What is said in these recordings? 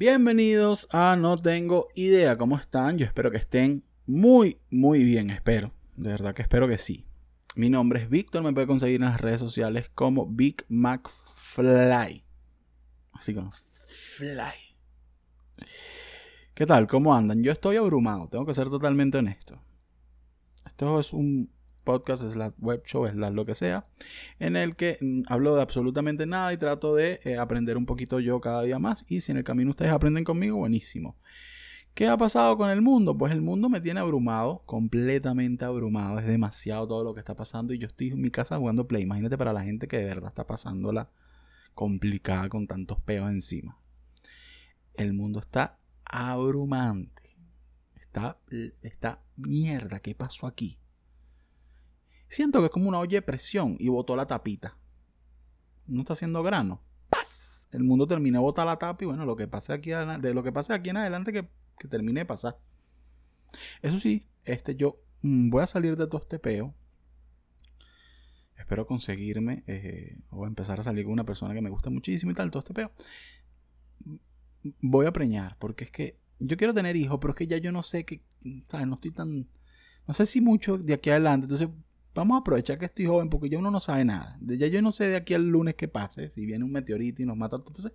Bienvenidos a No Tengo Idea. ¿Cómo están? Yo espero que estén muy, muy bien. Espero. De verdad que espero que sí. Mi nombre es Víctor. Me puede conseguir en las redes sociales como Big Mac Fly. Así como Fly. ¿Qué tal? ¿Cómo andan? Yo estoy abrumado. Tengo que ser totalmente honesto. Esto es un podcast, la web show, la lo que sea, en el que mm, hablo de absolutamente nada y trato de eh, aprender un poquito yo cada día más. Y si en el camino ustedes aprenden conmigo, buenísimo. ¿Qué ha pasado con el mundo? Pues el mundo me tiene abrumado, completamente abrumado. Es demasiado todo lo que está pasando y yo estoy en mi casa jugando Play. Imagínate para la gente que de verdad está pasándola complicada con tantos peos encima. El mundo está abrumante. Está, está mierda, ¿qué pasó aquí? Siento que es como una olla de presión y botó la tapita. No está haciendo grano. ¡Paz! El mundo termina de botar la tapa y bueno, lo que pase aquí, de lo que pase aquí en adelante que, que termine de pasar. Eso sí, este yo mm, voy a salir de todo este peo. Espero conseguirme eh, o empezar a salir con una persona que me gusta muchísimo y tal, todo este peo. Voy a preñar, porque es que yo quiero tener hijos, pero es que ya yo no sé que, ¿sabes? No estoy tan, no sé si mucho de aquí adelante. Entonces vamos a aprovechar que estoy joven porque ya uno no sabe nada. Ya yo no sé de aquí al lunes qué pase, si viene un meteorito y nos mata. Entonces,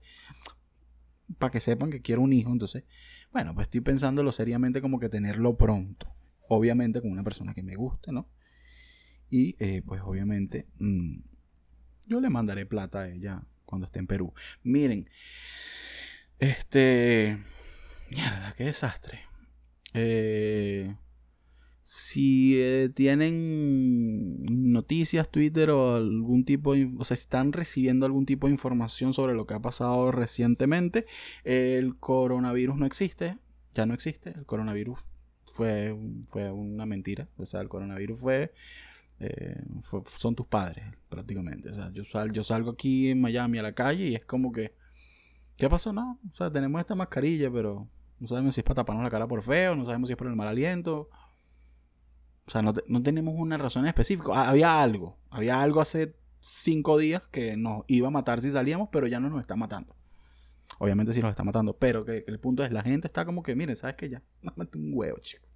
para que sepan que quiero un hijo, entonces, bueno, pues estoy pensándolo seriamente como que tenerlo pronto. Obviamente con una persona que me guste, ¿no? Y eh, pues obviamente mm, yo le mandaré plata a ella cuando esté en Perú. Miren, este... Mierda, qué desastre. Eh, si eh, tienen noticias, Twitter o algún tipo de, o sea, están recibiendo algún tipo de información sobre lo que ha pasado recientemente, el coronavirus no existe, ya no existe, el coronavirus fue, fue una mentira, o sea, el coronavirus fue, eh, son tus padres prácticamente, o sea, yo, yo salgo aquí en Miami a la calle y es como que, ¿qué pasó? No, o sea, tenemos esta mascarilla, pero no sabemos si es para taparnos la cara por feo, no sabemos si es por el mal aliento o sea, no, tenemos una razón específica. Ah, había algo. Había algo hace cinco días que nos iba a matar si salíamos, pero ya no nos está matando. Obviamente sí nos está matando, pero que, el punto es, la gente está como que, miren, ¿sabes qué? Ya, mámate un huevo, chico.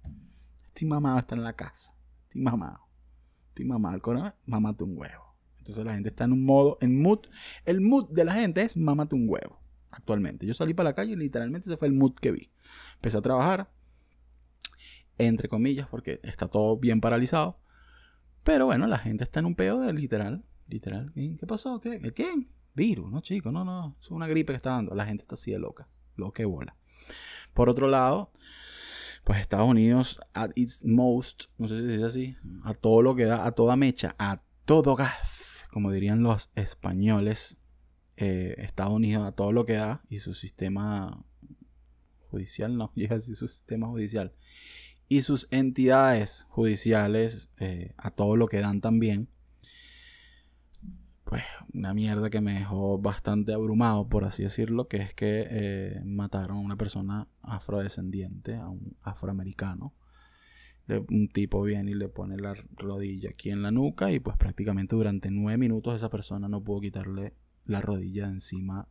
Estoy mamado, está en la casa. Estoy mamado. Estoy mamado. El corona, mámate un huevo. Entonces la gente está en un modo, en mood. El mood de la gente es mámate un huevo. Actualmente. Yo salí para la calle y literalmente ese fue el mood que vi. Empecé a trabajar, entre comillas, porque está todo bien paralizado. Pero bueno, la gente está en un peo de literal, literal. ¿Qué pasó? ¿Qué? ¿El qué? Virus, no chico, no, no, es una gripe que está dando. La gente está así de loca, loca que bola. Por otro lado, pues Estados Unidos, at its most, no sé si se dice así, a todo lo que da, a toda mecha, a todo gas, como dirían los españoles, eh, Estados Unidos a todo lo que da y su sistema judicial, no, y así su sistema judicial y sus entidades judiciales eh, a todo lo que dan también. Pues una mierda que me dejó bastante abrumado, por así decirlo, que es que eh, mataron a una persona afrodescendiente, a un afroamericano. un tipo viene y le pone la rodilla aquí en la nuca y pues prácticamente durante nueve minutos esa persona no pudo quitarle la rodilla encima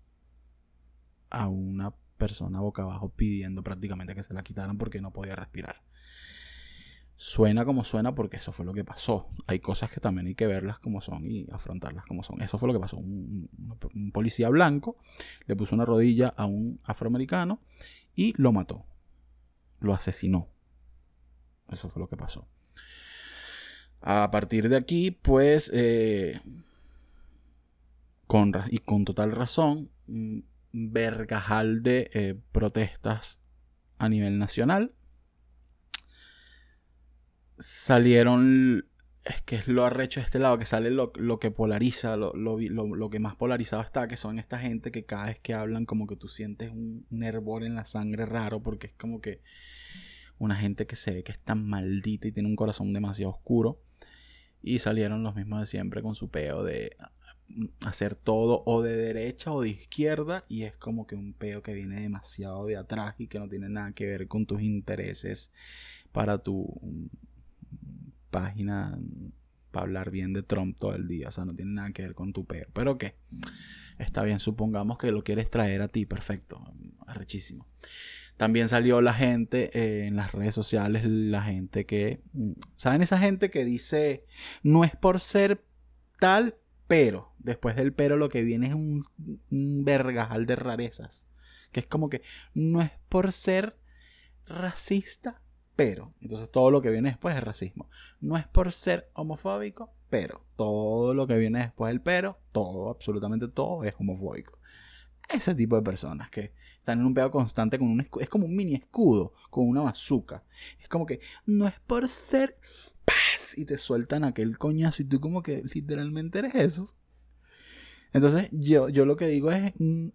a una persona boca abajo pidiendo prácticamente que se la quitaran porque no podía respirar suena como suena porque eso fue lo que pasó. Hay cosas que también hay que verlas como son y afrontarlas como son. Eso fue lo que pasó. Un, policía blanco le puso una rodilla a un afroamericano y lo mató. Lo asesinó. Eso fue lo que pasó. A partir de aquí, pues, eh, con, y con total razón, vergajal de eh, protestas a nivel nacional salieron. Es que es lo arrecho de este lado, que sale lo, que polariza, lo, lo, que más polarizado está, que son esta gente que cada vez que hablan, como que tú sientes un, un hervor en la sangre raro, porque es como que una gente que se ve que es tan maldita y tiene un corazón demasiado oscuro. Y salieron los mismos de siempre con su peo de hacer todo o de derecha o de izquierda y es como que un peo que viene demasiado de atrás y que no tiene nada que ver con tus intereses para tu página para hablar bien de Trump todo el día. O sea, no tiene nada que ver con tu peo. Pero qué. Está bien, supongamos que lo quieres traer a ti. Perfecto. Arrechísimo. También salió la gente eh, en las redes sociales, la gente que... ¿Saben esa gente que dice, no es por ser tal, pero después del pero lo que viene es un, un vergajal de rarezas? Que es como que no es por ser racista, pero. Entonces todo lo que viene después es racismo. No es por ser homofóbico, pero. Todo lo que viene después del pero, todo, absolutamente todo es homofóbico. Ese tipo de personas que están en un pedo constante con un escudo. Es como un mini escudo con una bazooka. Es como que no es por ser paz y te sueltan aquel coñazo y tú como que literalmente eres eso. Entonces yo, yo lo que digo es, mm,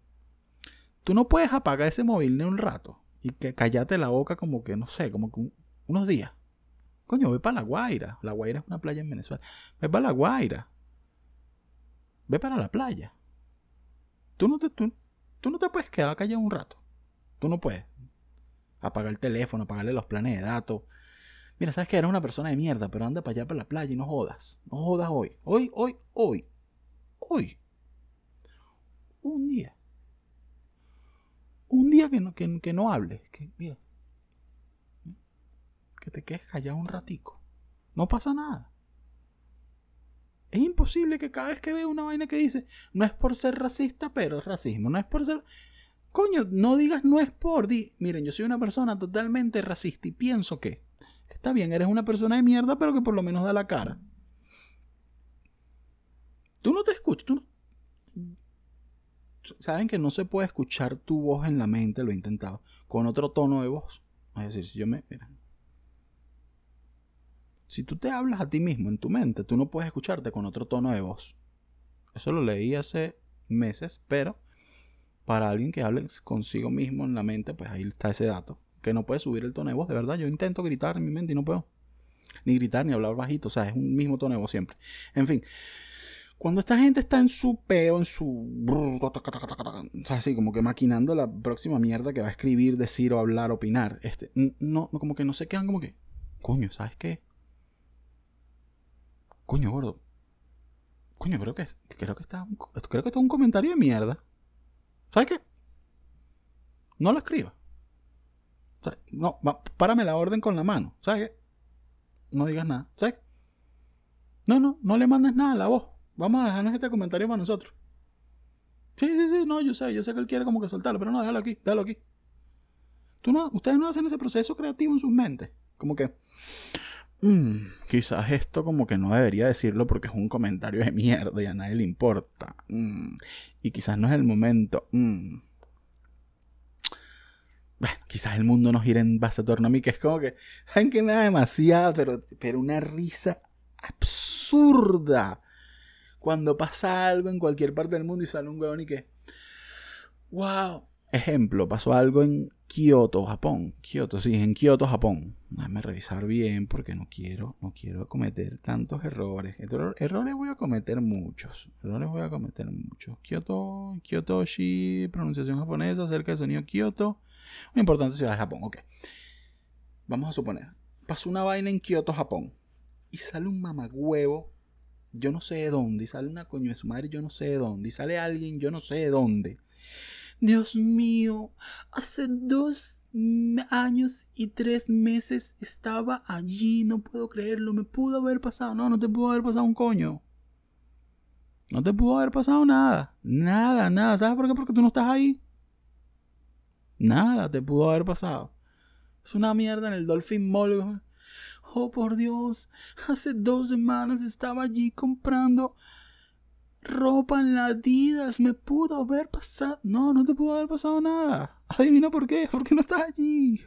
tú no puedes apagar ese móvil ni un rato y que callate la boca como que, no sé, como que unos días. Coño, ve para La Guaira. La Guaira es una playa en Venezuela. Ve para La Guaira. Ve para la playa. Tú no te, tú, no te puedes quedar callado un rato. Tú no puedes. Apagar el teléfono, apagarle los planes de datos. Mira, sabes que eres una persona de mierda, pero anda para allá para la playa y no jodas. No jodas hoy. Hoy, hoy, hoy. Hoy. Un día un día que no, que, no hables, que, mira, que te quedes callado un ratico. No pasa nada. Es imposible que cada vez que vea una vaina que dice, no es por ser racista, pero es racismo. No es por ser... Coño, no digas no es por... Di, miren, yo soy una persona totalmente racista y pienso que... Está bien, eres una persona de mierda, pero que por lo menos da la cara. Tú no te escuchas, tú, saben que no se puede escuchar tu voz en la mente, lo he intentado, con otro tono de voz. Es decir, si yo me. Mira. Si tú te hablas a ti mismo en tu mente, tú no puedes escucharte con otro tono de voz. Eso lo leí hace meses, pero para alguien que hable consigo mismo en la mente, pues ahí está ese dato. Que no puede subir el tono de voz, de verdad. Yo intento gritar en mi mente y no puedo. Ni gritar ni hablar bajito, o sea, es un mismo tono de voz siempre. En fin. Cuando esta gente está en su peo, en su... O sea, así como que maquinando la próxima mierda que va a escribir, decir o hablar, opinar. Este, no, como que no se quedan como que... Coño, ¿sabes qué? Coño, gordo. Coño, creo que, creo que está... Creo que está un comentario de mierda. ¿Sabes qué? No lo escriba. no, párame la orden con la mano. ¿Sabes qué? No digas nada. ¿Sabes? No, no, no le mandes nada a la voz. Vamos a dejarnos este comentario para nosotros. Sí, sí, sí, no, yo sé, yo sé que él quiere como que soltarlo, pero no, déjalo aquí, déjalo aquí. Tú no, ustedes no hacen ese proceso creativo en sus mentes. Como que, mm, quizás esto como que no debería decirlo porque es un comentario de mierda y a nadie le importa. Mm, y quizás no es el momento. Mm. Bueno, quizás el mundo no gira en base a torno a mí, que es como que, ¿saben que me da demasiado? Pero, pero una risa absurda cuando pasa algo en cualquier parte del mundo y sale un huevón y que, wow. Ejemplo, pasó algo en Kioto, Japón. Kioto, sí, en Kioto, Japón. Déjame revisar bien porque no quiero, no quiero cometer tantos errores. errores voy a cometer muchos. Errores voy a cometer muchos. Kyoto, Kyotoshi, pronunciación japonesa acerca del sonido Kyoto. Una importante ciudad de Japón, ok. Vamos a suponer. Pasó una vaina en Kioto, Japón. Y sale un mamagüevo yo no sé de dónde, y sale una coño de su madre, yo no sé de dónde, y sale alguien, yo no sé de dónde. Dios mío, hace dos años y tres meses estaba allí, no puedo creerlo, me pudo haber pasado, no, no te pudo haber pasado un coño. No te pudo haber pasado nada, nada, nada, ¿sabes por qué? Porque tú no estás ahí. Nada te pudo haber pasado. Es una mierda en el Dolphin Mall. Oh, por Dios, hace dos semanas estaba allí comprando ropa en. Me pudo haber pasado. No, no te pudo haber pasado nada. Adivina por qué. Porque no estás allí.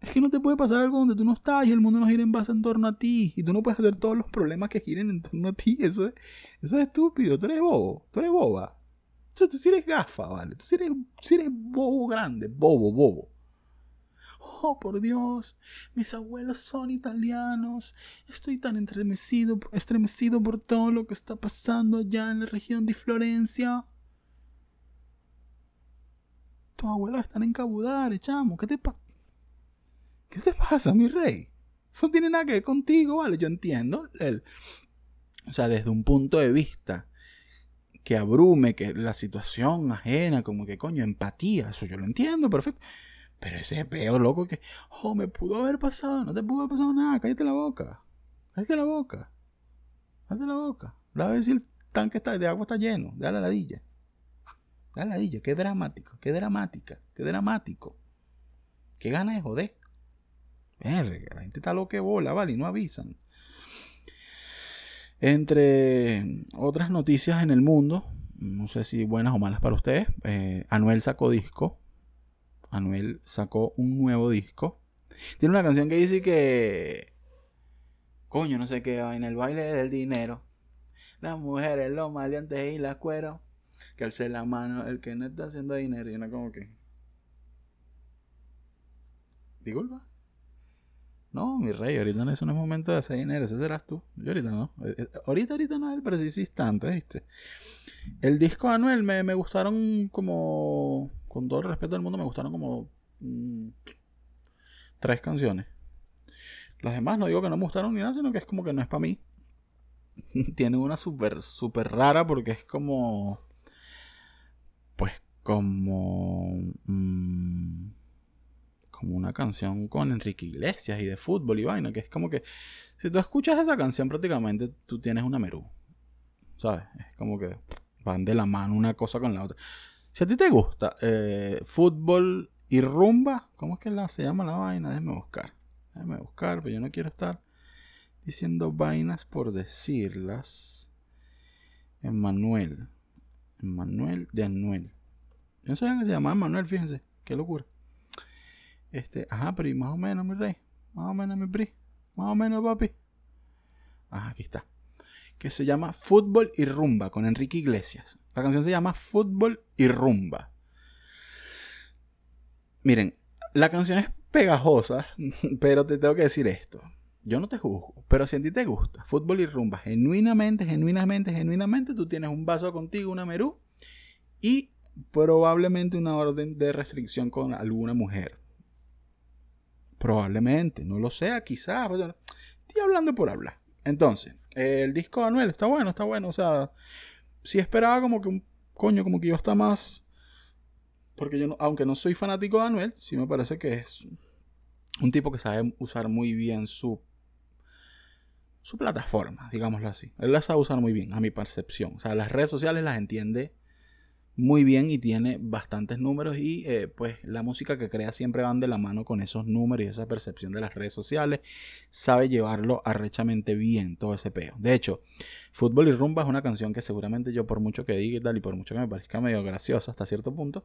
Es que no te puede pasar algo donde tú no estás y el mundo no gira en base en torno a ti. Y tú no puedes hacer todos los problemas que giren en torno a ti. Eso es, eso es estúpido. Tú eres bobo. Tú eres boba. tú sí eres gafa, ¿vale? Tú eres, sí eres bobo grande. Bobo, bobo. Oh, por Dios, mis abuelos son italianos. Estoy tan estremecido, por todo lo que está pasando allá en la región de Florencia. Tus abuelos están en Cabudare, chamo. ¿Qué te pasa? ¿Qué te mi rey? Eso no tiene nada que ver contigo, ¿vale? Yo entiendo el, o sea, desde un punto de vista que abrume, que la situación ajena, como que coño, empatía, eso yo lo entiendo, perfecto. Pero ese peo loco que, oh, me pudo haber pasado, no te pudo haber pasado nada, cállate la boca, cállate la boca, cállate la boca. La vez si el tanque está, de agua está lleno, de la ladilla. Da la ladilla, qué dramático, qué dramática, qué dramático. Qué gana de joder. Verga, la gente está loca que bola, vale, y no avisan. Entre otras noticias en el mundo, no sé si buenas o malas para ustedes, eh, Anuel sacó disco. Anuel sacó un nuevo disco. Tiene una canción que dice que. Coño, no sé qué en el baile del dinero. Las mujeres, los maleantes y las cueros. Que alce la mano el que no está haciendo dinero. Y una como que. Disculpa. No, mi rey, ahorita no es momento de hacer dinero, ese serás tú. Yo ahorita no. Eh, eh, ahorita, ahorita no es el preciso instante, ¿viste? El disco de Anuel me, me gustaron como. Con todo el respeto del mundo, me gustaron como. Mm, tres canciones. Las demás no digo que no me gustaron ni nada, sino que es como que no es para mí. Tiene una súper, súper rara porque es como. Pues como. Mmm, como una canción con Enrique Iglesias y de fútbol y vaina, que es como que si tú escuchas esa canción prácticamente tú tienes una merú. ¿Sabes? Es como que van de la mano una cosa con la otra. Si a ti te gusta eh, fútbol y rumba, ¿cómo es que se llama la vaina? Déjame buscar. Déjame buscar, pero yo no quiero estar diciendo vainas por decirlas. Emanuel. Emanuel de Anuel. Yo no sabía que se llamaba Manuel, fíjense. Qué locura. Este, ajá, pero más o menos, mi rey. Más o menos, mi pri. Más o menos, papi. Ajá, aquí está. Que se llama Fútbol y Rumba con Enrique Iglesias. La canción se llama Fútbol y Rumba. Miren, la canción es pegajosa, pero te tengo que decir esto. Yo no te juzgo, pero si a ti te gusta fútbol y rumba, genuinamente, genuinamente, genuinamente, tú tienes un vaso contigo, una merú, y probablemente una orden de restricción con alguna mujer. Probablemente, no lo sea, quizás. Estoy hablando por hablar. Entonces, el disco de Anuel está bueno, está bueno. O sea, si esperaba como que un coño, como que yo está más. Porque yo, no, aunque no soy fanático de Anuel, sí me parece que es un tipo que sabe usar muy bien su su plataforma, digámoslo así. Él la sabe usar muy bien, a mi percepción. O sea, las redes sociales las entiende muy bien y tiene bastantes números y eh, pues la música que crea siempre van de la mano con esos números y esa percepción de las redes sociales sabe llevarlo arrechamente bien todo ese peo. De hecho Fútbol y Rumba es una canción que seguramente yo por mucho que diga y tal y por mucho que me parezca medio graciosa hasta cierto punto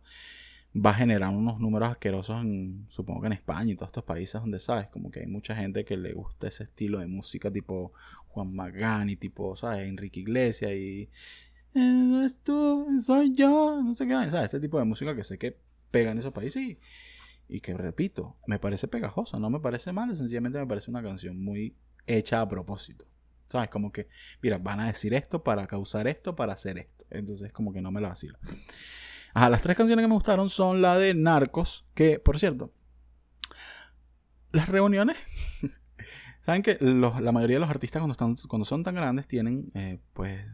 va a generar unos números asquerosos en, supongo que en España y todos estos países donde sabes como que hay mucha gente que le gusta ese estilo de música tipo Juan Magán y tipo sabes Enrique Iglesias y eh, es tú, soy yo, no sé qué. ¿sabes? Este tipo de música que sé que pega en esos países y, que, repito, me parece pegajosa, no me parece mal, sencillamente me parece una canción muy hecha a propósito. ¿Sabes? Como que, mira, van a decir esto para causar esto, para hacer esto. Entonces, como que no me lo vacilo. Ajá, las tres canciones que me gustaron son la de Narcos, que, por cierto, las reuniones. Saben que la mayoría de los artistas cuando, están, cuando son tan grandes tienen, eh, pues,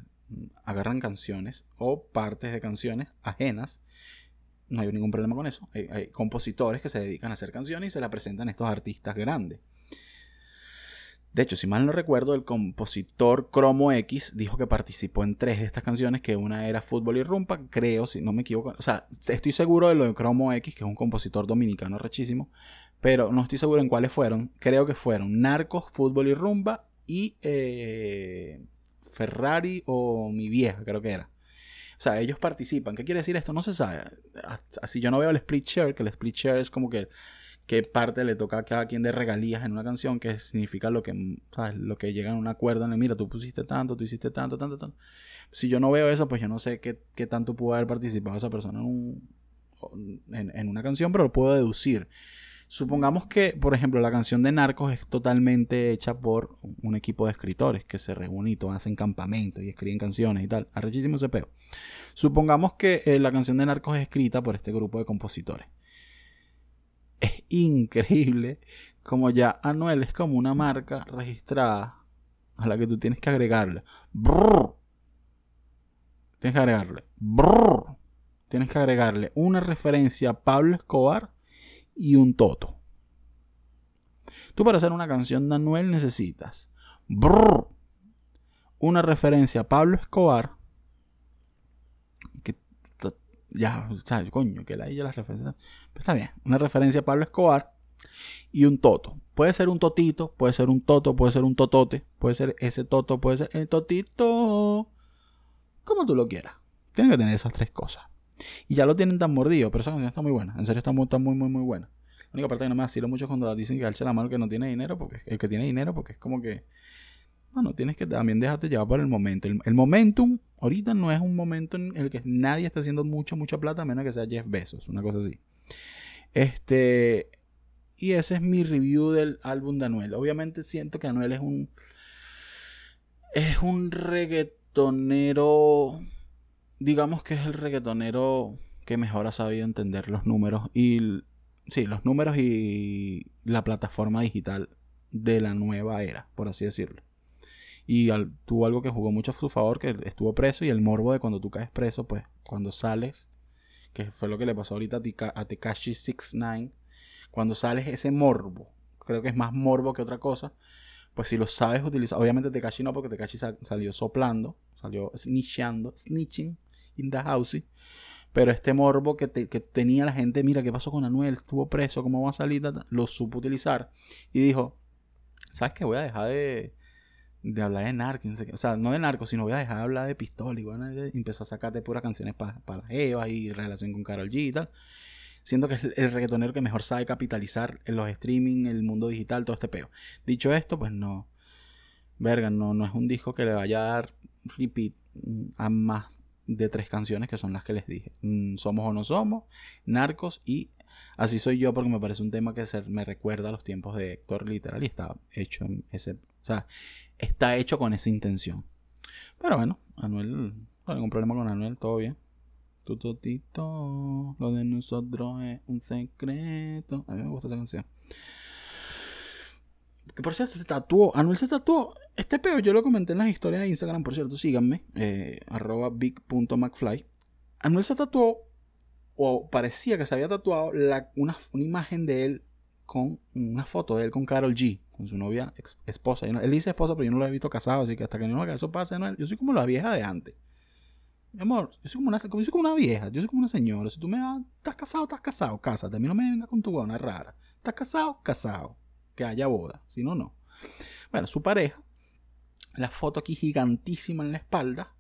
agarran canciones o partes de canciones ajenas. No hay ningún problema con eso. Hay, compositores que se dedican a hacer canciones y se la presentan a estos artistas grandes. De hecho, si mal no recuerdo, el compositor Cromo X dijo que participó en tres de estas canciones, que una era Fútbol y Rumpa, creo, si no me equivoco. O sea, estoy seguro de lo de Cromo X, que es un compositor dominicano rechísimo, pero no estoy seguro en cuáles fueron. Creo que fueron Narcos, Fútbol y Rumba y eh, Ferrari o mi vieja, creo que era. O sea, ellos participan. ¿Qué quiere decir esto? No se sabe. Así yo no veo el split share, que el split share es como que qué parte le toca a cada quien de regalías en una canción, que significa lo que, ¿sabes? Lo que llega a un acuerdo en el, mira, tú pusiste tanto, tú hiciste tanto, tanto, tanto. Si yo no veo eso, pues yo no sé qué, qué tanto pudo haber participado esa persona en, en una canción, pero lo puedo deducir. Supongamos que, por ejemplo, la canción de Narcos es totalmente hecha por un equipo de escritores que se reúnen y hacen campamentos y escriben canciones y tal. Arrechísimo ese peo. Supongamos que eh, la canción de Narcos es escrita por este grupo de compositores. Es increíble como ya Anuel es como una marca registrada a la que tú tienes que agregarle. Tienes que agregarle. Tienes que agregarle una referencia a Pablo Escobar y un toto. Tú para hacer una canción de Anuel necesitas una referencia a Pablo Escobar. Ya, ¿sabes? Coño, que la las referencias. Pues está bien. Una referencia a Pablo Escobar y un toto. Puede ser un totito, puede ser un toto, puede ser un totote, puede ser ese toto, puede ser el totito. Como tú lo quieras. Tienen que tener esas tres cosas. Y ya lo tienen tan mordido, pero esa canción está muy buena. En serio está muy, muy, muy, muy buena. La única parte que no me vacilo mucho cuando dicen que alce la mano que no tiene dinero, porque el que tiene dinero, porque es como que. Bueno, tienes que también dejarte llevar por el momento. El, momentum ahorita no es un momento en el que nadie está haciendo mucha, mucha plata, a menos que sea Jeff Bezos, una cosa así. Este. Y ese es mi review del álbum de Anuel. Obviamente siento que Anuel es un. Es un reggaetonero. Digamos que es el reggaetonero que mejor ha sabido entender los números. Y. Sí, los números y la plataforma digital de la nueva era, por así decirlo. Y tuvo algo que jugó mucho a su favor, que estuvo preso. Y el morbo de cuando tú caes preso, pues cuando sales, que fue lo que le pasó ahorita a Tekashi 69 cuando sales ese morbo, creo que es más morbo que otra cosa, pues si lo sabes utilizar, obviamente Tekashi no, porque Tekashi salió soplando, salió snitchando, snitching in the house, pero este morbo que, tenía la gente, mira, ¿qué pasó con Anuel? Estuvo preso, ¿cómo va a salir? Lo supo utilizar y dijo, ¿sabes qué? Voy a dejar de, hablar de narco, o sea, no de narco, sino voy a dejar de hablar de pistola y bueno, empezó a sacarte puras canciones para para Eva y relación con Carol G y tal siento que es el reggaetonero que mejor sabe capitalizar en los streaming, el mundo digital, todo este peo. Dicho esto, pues no. Verga, no, no es un disco que le vaya a dar repeat a más de tres canciones que son las que les dije. Mm, somos o no somos, Narcos y Así soy yo porque me parece un tema que me recuerda a los tiempos de Héctor literal y está hecho ese, o sea, está hecho con esa intención. Pero bueno, Anuel, no tengo ningún problema con Anuel, todo bien. Tu totito, lo de nosotros es un secreto. A mí me gusta esa canción. Que por cierto, se tatuó. Anuel se tatuó. Este peo yo lo comenté en las historias de Instagram, por cierto, síganme. Eh, arroba big.macfly. Anuel se tatuó, o parecía que se había tatuado, una, imagen de él con una foto de él con Carol G, con su novia esposa. Él dice esposa, pero yo no lo he visto casado, así que hasta que no haga eso pase, Anuel, yo soy como la vieja de antes. Mi amor, yo soy como una, como, como una vieja, yo soy como una señora. Si tú me vas, estás casado, estás casado, cásate. A mí no me venga con tu buena rara. Estás casado, casado. Que haya boda, si no, no. Bueno, su pareja, la foto aquí gigantísima en la espalda.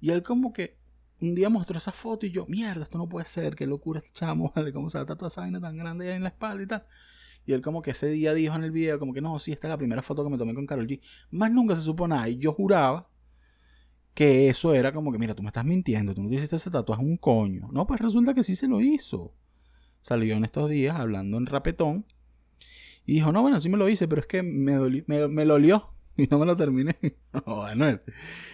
Y él como que un día mostró esa foto y yo, mierda, esto no puede ser, qué locura este chamo, ¿vale? ¿Cómo se va toda esa vaina tan grande ahí en la espalda y tal? Y él como que ese día dijo en el video, como que no, sí, esta es la primera foto que me tomé con Carol G. Más nunca se supo nada. Y yo juraba que eso era como que, mira, tú me estás mintiendo, tú no te hiciste ese tatuaje un coño. No, pues resulta que sí se lo hizo. Salió en estos días hablando en rapetón. Y dijo, no, bueno, sí me lo hice, pero es que me, me, lo olió. Y no me lo terminé. no, Anuel.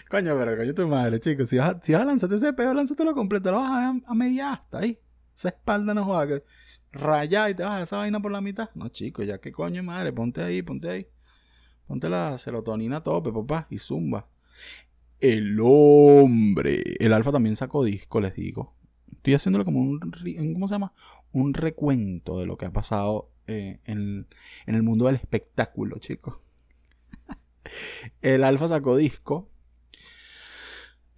Coño, pero coño tu madre, chicos. Si vas, a, si vas a lanzarte ese peo, lánzatelo completo. Lo vas a, a media hasta ahí. Esa espalda no juega que y te vas a esa vaina por la mitad. No, chicos, ya que coño madre, ponte ahí, ponte ahí. Ponte la serotonina a tope, papá, y zumba. El hombre. El Alfa también sacó disco, les digo. Estoy haciéndolo como un, ¿cómo se llama? Un recuento de lo que ha pasado eh, en, el mundo del espectáculo, chicos. el Alfa sacó disco.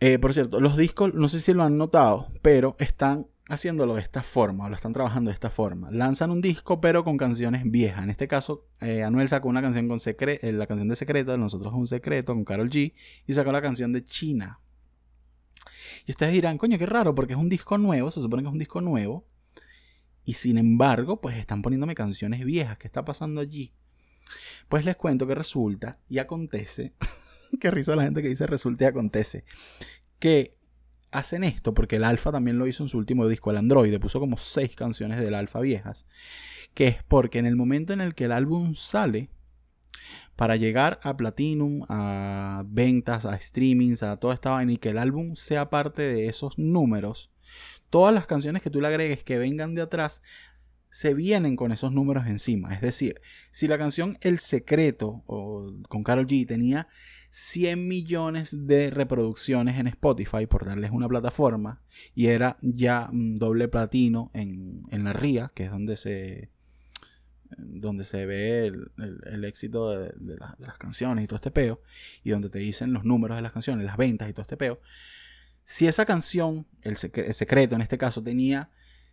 Eh, por cierto, los discos, no sé si lo han notado, pero están haciéndolo de esta forma, lo están trabajando de esta forma. Lanzan un disco, pero con canciones viejas. En este caso, eh, Anuel sacó una canción con secreto, eh, la canción de secreto, de nosotros un secreto, con Carol G, y sacó la canción de China. Y ustedes dirán, coño, qué raro, porque es un disco nuevo, se supone que es un disco nuevo. Y sin embargo, pues están poniéndome canciones viejas. ¿Qué está pasando allí? Pues les cuento que resulta y acontece. qué risa la gente que dice resulta y acontece. Que hacen esto porque el Alfa también lo hizo en su último disco, el Android, puso como seis canciones del Alfa viejas, que es porque en el momento en el que el álbum sale, para llegar a Platinum, a ventas, a streamings, a toda esta vaina y que el álbum sea parte de esos números, todas las canciones que tú le agregues que vengan de atrás se vienen con esos números encima. Es decir, si la canción El Secreto o con Carol G tenía 100 millones de reproducciones en Spotify, por darles una plataforma, y era ya mm, doble platino en, la RIA, que es donde se, donde se ve el, éxito de, las canciones y todo este peo, y donde te dicen los números de las canciones, las ventas y todo este peo. Si esa canción, el secreto en este caso, tenía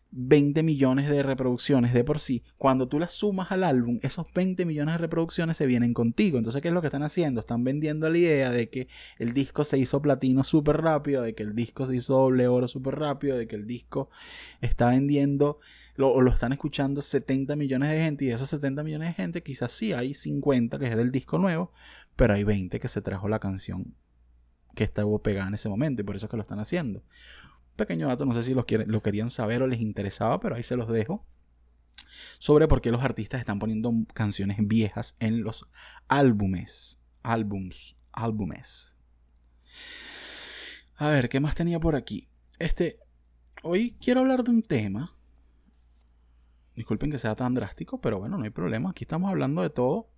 20 millones de reproducciones de por sí, cuando tú las sumas al álbum, esos 20 millones de reproducciones se vienen contigo. Entonces, ¿qué es lo que están haciendo? Están vendiendo la idea de que el disco se hizo platino súper rápido, de que el disco se hizo doble oro súper rápido, de que el disco está vendiendo o lo están escuchando 70 millones de gente y de esos 70 millones de gente quizás sí hay 50 que es del disco nuevo, pero hay 20 que se trajo la canción que estaba pegada en ese momento y por eso es que lo están haciendo pequeño dato, no sé si lo, lo querían saber o les interesaba, pero ahí se los dejo. Sobre por qué los artistas están poniendo canciones viejas en los álbumes. Álbums. Álbumes. A ver, ¿qué más tenía por aquí? Este. Hoy quiero hablar de un tema. Disculpen que sea tan drástico, pero bueno, no hay problema. Aquí estamos hablando de todo.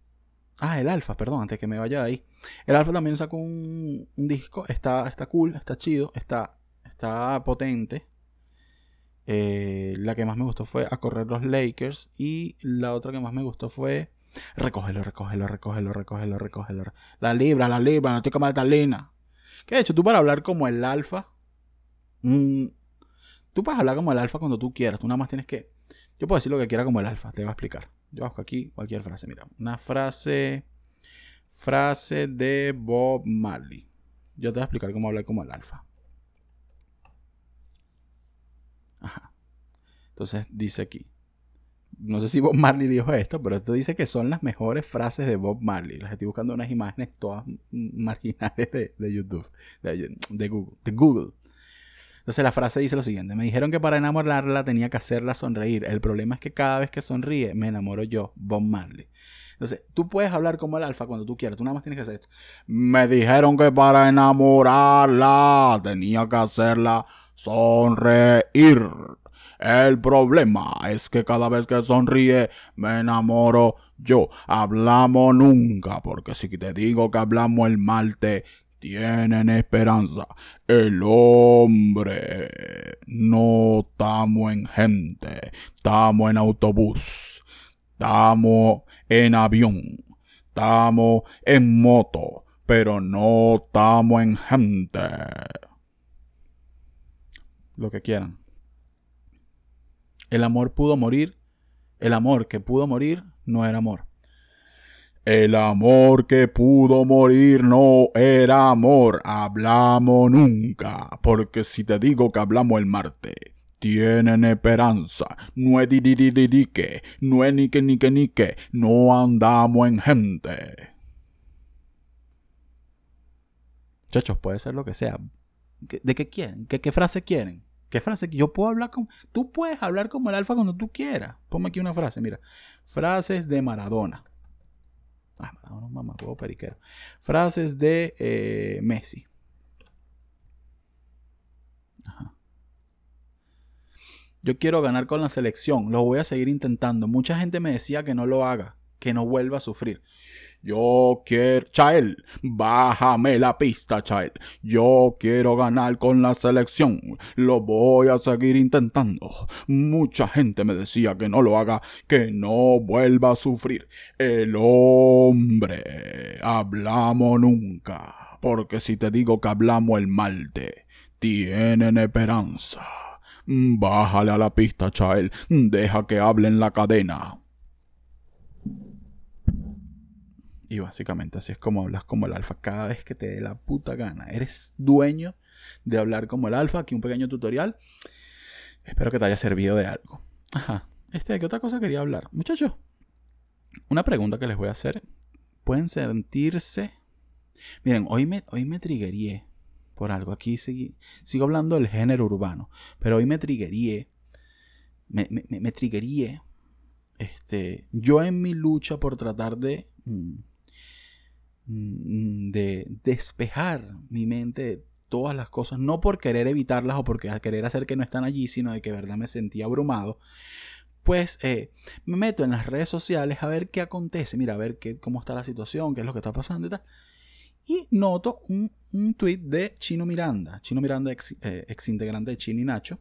Ah, el Alfa, perdón, antes que me vaya de ahí. El Alfa también sacó un, disco. Está, está cool, está chido, está está potente. Eh, la que más me gustó fue A correr los Lakers. Y la otra que más me gustó fue Recógelo, recógelo, recógelo, recógelo, recógelo. La libra, la libra, no estoy como la Que de hecho, tú para hablar como el alfa. Mm, tú puedes hablar como el alfa cuando tú quieras. Tú nada más tienes que. Yo puedo decir lo que quiera como el alfa. Te voy a explicar. Yo busco aquí cualquier frase. Mira, una frase. Frase de Bob Marley. Yo te voy a explicar cómo hablar como el alfa. Ajá. Entonces dice aquí. No sé si Bob Marley dijo esto, pero esto dice que son las mejores frases de Bob Marley. Las estoy buscando unas imágenes todas marginales de, YouTube, de, Google, de Google. Entonces la frase dice lo siguiente. Me dijeron que para enamorarla tenía que hacerla sonreír. El problema es que cada vez que sonríe me enamoro yo, Bob Marley. Entonces, tú puedes hablar como el alfa cuando tú quieras. Tú nada más tienes que hacer esto. Me dijeron que para enamorarla tenía que hacerla sonreír. El problema es que cada vez que sonríe me enamoro yo. Hablamos nunca, porque si te digo que hablamos el malte, tienen esperanza. El hombre no estamos en gente, estamos en autobús, estamos en avión, estamos en moto, pero no estamos en gente lo que quieran. El amor pudo morir. El amor que pudo morir no era amor. El amor que pudo morir no era amor. Hablamos nunca. Porque si te digo que hablamos el martes, tienen esperanza. No es di, di, di, di que, no es ni que ni que ni que, no andamos en gente. Muchachos, puede ser lo que sea. ¿De qué quieren? ¿Qué, qué frase quieren? ¿Qué frase? Yo puedo hablar como... Tú puedes hablar como el alfa cuando tú quieras. Ponme aquí una frase, mira. Frases de Maradona. Ah, Maradona, mamá, huevo periquero. Frases de eh, Messi. Ajá. Yo quiero ganar con la selección. Lo voy a seguir intentando. Mucha gente me decía que no lo haga. Que no vuelva a sufrir. Yo quiero, Chael, bájame la pista, Chael. Yo quiero ganar con la selección. Lo voy a seguir intentando. Mucha gente me decía que no lo haga, que no vuelva a sufrir. El hombre, hablamos nunca. Porque si te digo que hablamos el malte, tienen esperanza. Bájale a la pista, Chael. Deja que hable en la cadena. Y básicamente así es como hablas como el alfa cada vez que te dé la puta gana. Eres dueño de hablar como el alfa. Aquí un pequeño tutorial. Espero que te haya servido de algo. Ajá. Este, ¿de qué otra cosa quería hablar? Muchachos, una pregunta que les voy a hacer. ¿Pueden sentirse? Miren, hoy me, hoy me por algo. Aquí sigo hablando del género urbano. Pero hoy me triguería. Me, me, Este, yo en mi lucha por tratar de Mm, de despejar mi mente de todas las cosas, no por querer evitarlas o porque querer hacer que no están allí, sino de que verdad me sentía abrumado. Después eh, me meto en las redes sociales a ver qué acontece, mira, a ver qué, cómo está la situación, qué es lo que está pasando y tal. Y noto un, un tweet de Chino Miranda, Chino Miranda, ex, eh, ex integrante de Chino y Nacho,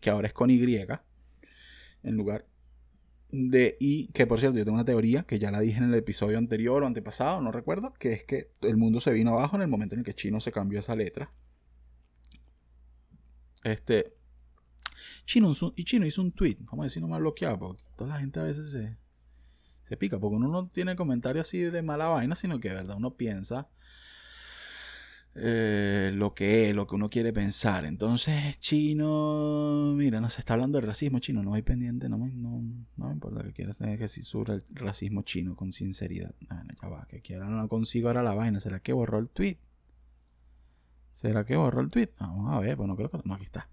que ahora es con Y, en lugar de y que por cierto yo tengo una teoría que ya la dije en el episodio anterior o antepasado, no recuerdo, que es que el mundo se vino abajo en el momento en el que Chino se cambió esa letra. Este Chino, y Chino hizo un tweet, vamos a decir no me ha bloqueado, porque toda la gente a veces se, se pica, porque uno no tiene comentarios así de mala vaina, sino que verdad uno piensa eh, lo que es, lo que uno quiere pensar. Entonces, chino, mira, no se está hablando del racismo chino, no hay pendiente, no me, no, me importa que quieras tener que sobre el racismo chino con sinceridad. Bueno, ya va, que quiera, no consigo ahora la vaina. ¿Será que borró el tweet? ¿Será que borró el tweet? Vamos a ver, bueno, creo que no, aquí está.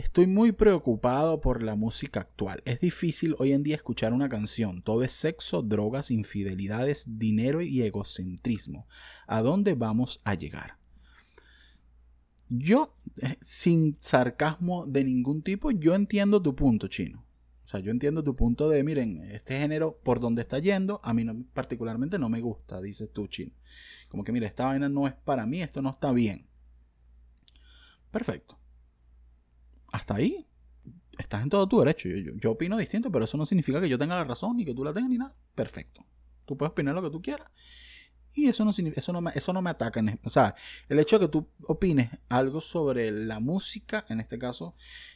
Estoy muy preocupado por la música actual. Es difícil hoy en día escuchar una canción. Todo es sexo, drogas, infidelidades, dinero y egocentrismo. ¿A dónde vamos a llegar? Yo, eh, sin sarcasmo de ningún tipo, yo entiendo tu punto, chino. O sea, yo entiendo tu punto de, miren, este género por donde está yendo, a mí particularmente no me gusta, dices tú, chino. Como que, mira, esta vaina no es para mí, esto no está bien. Perfecto hasta ahí estás en todo tu derecho. Yo, opino distinto, pero eso no significa que yo tenga la razón ni que tú la tengas ni nada. Perfecto. Tú puedes opinar lo que tú quieras. Y eso no, eso no, me, eso no me ataca. O sea, el hecho de que tú opines algo sobre la música, en este caso,